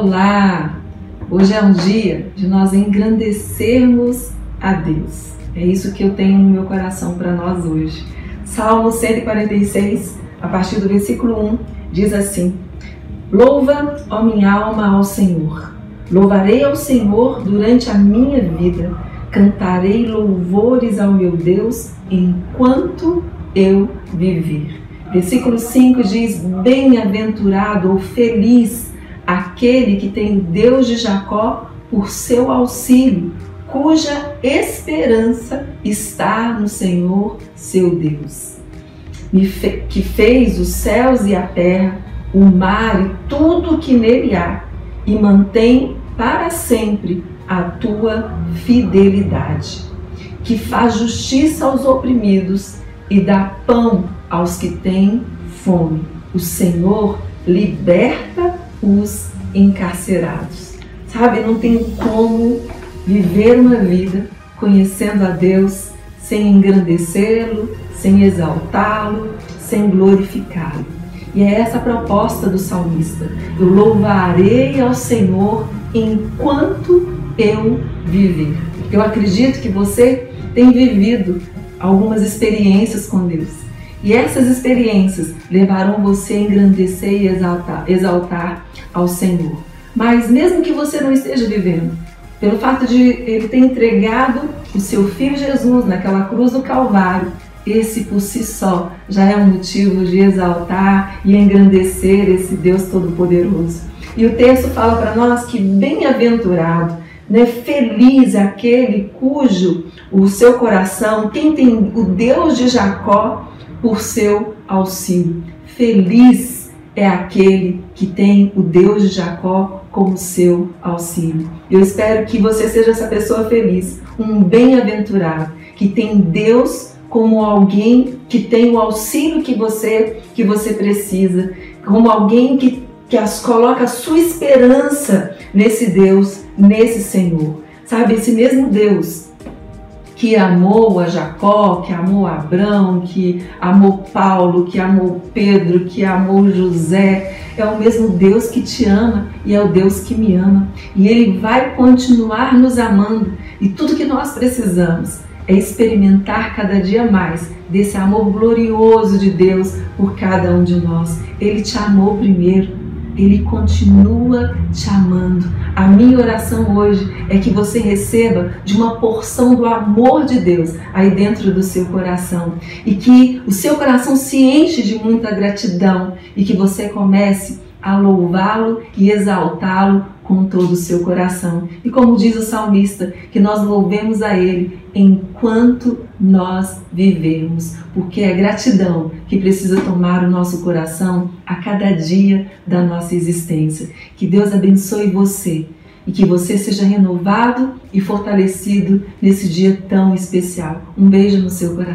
Olá! Hoje é um dia de nós engrandecermos a Deus. É isso que eu tenho no meu coração para nós hoje. Salmo 146, a partir do versículo 1, diz assim: Louva, ó minha alma, ao Senhor. Louvarei ao Senhor durante a minha vida. Cantarei louvores ao meu Deus enquanto eu viver. Versículo 5 diz: Bem-aventurado ou feliz aquele que tem Deus de Jacó por seu auxílio, cuja esperança está no Senhor seu Deus, que fez os céus e a terra, o mar e tudo o que nele há, e mantém para sempre a tua fidelidade, que faz justiça aos oprimidos e dá pão aos que têm fome. O Senhor liberta os encarcerados. Sabe, não tem como viver uma vida conhecendo a Deus sem engrandecê-lo, sem exaltá-lo, sem glorificá-lo. E é essa a proposta do salmista. Eu louvarei ao Senhor enquanto eu viver. Eu acredito que você tem vivido algumas experiências com Deus e essas experiências levarão você a engrandecer e exaltar, exaltar ao Senhor. Mas mesmo que você não esteja vivendo, pelo fato de ele ter entregado o seu filho Jesus naquela cruz do Calvário, esse por si só já é um motivo de exaltar e engrandecer esse Deus Todo-Poderoso. E o texto fala para nós que bem-aventurado, né, feliz aquele cujo o seu coração, quem tem o Deus de Jacó por seu auxílio. Feliz é aquele que tem o Deus de Jacó como seu auxílio. Eu espero que você seja essa pessoa feliz, um bem-aventurado, que tem Deus como alguém que tem o auxílio que você que você precisa, como alguém que, que as coloca a sua esperança nesse Deus, nesse Senhor. Sabe, esse mesmo Deus que amou a Jacó, que amou Abraão, que amou Paulo, que amou Pedro, que amou José. É o mesmo Deus que te ama e é o Deus que me ama. E Ele vai continuar nos amando. E tudo que nós precisamos é experimentar cada dia mais desse amor glorioso de Deus por cada um de nós. Ele te amou primeiro ele continua te amando. A minha oração hoje é que você receba de uma porção do amor de Deus aí dentro do seu coração e que o seu coração se enche de muita gratidão e que você comece a louvá-lo e exaltá-lo com todo o seu coração. E como diz o salmista, que nós louvemos a Ele enquanto nós vivemos, porque é gratidão que precisa tomar o nosso coração a cada dia da nossa existência. Que Deus abençoe você e que você seja renovado e fortalecido nesse dia tão especial. Um beijo no seu coração.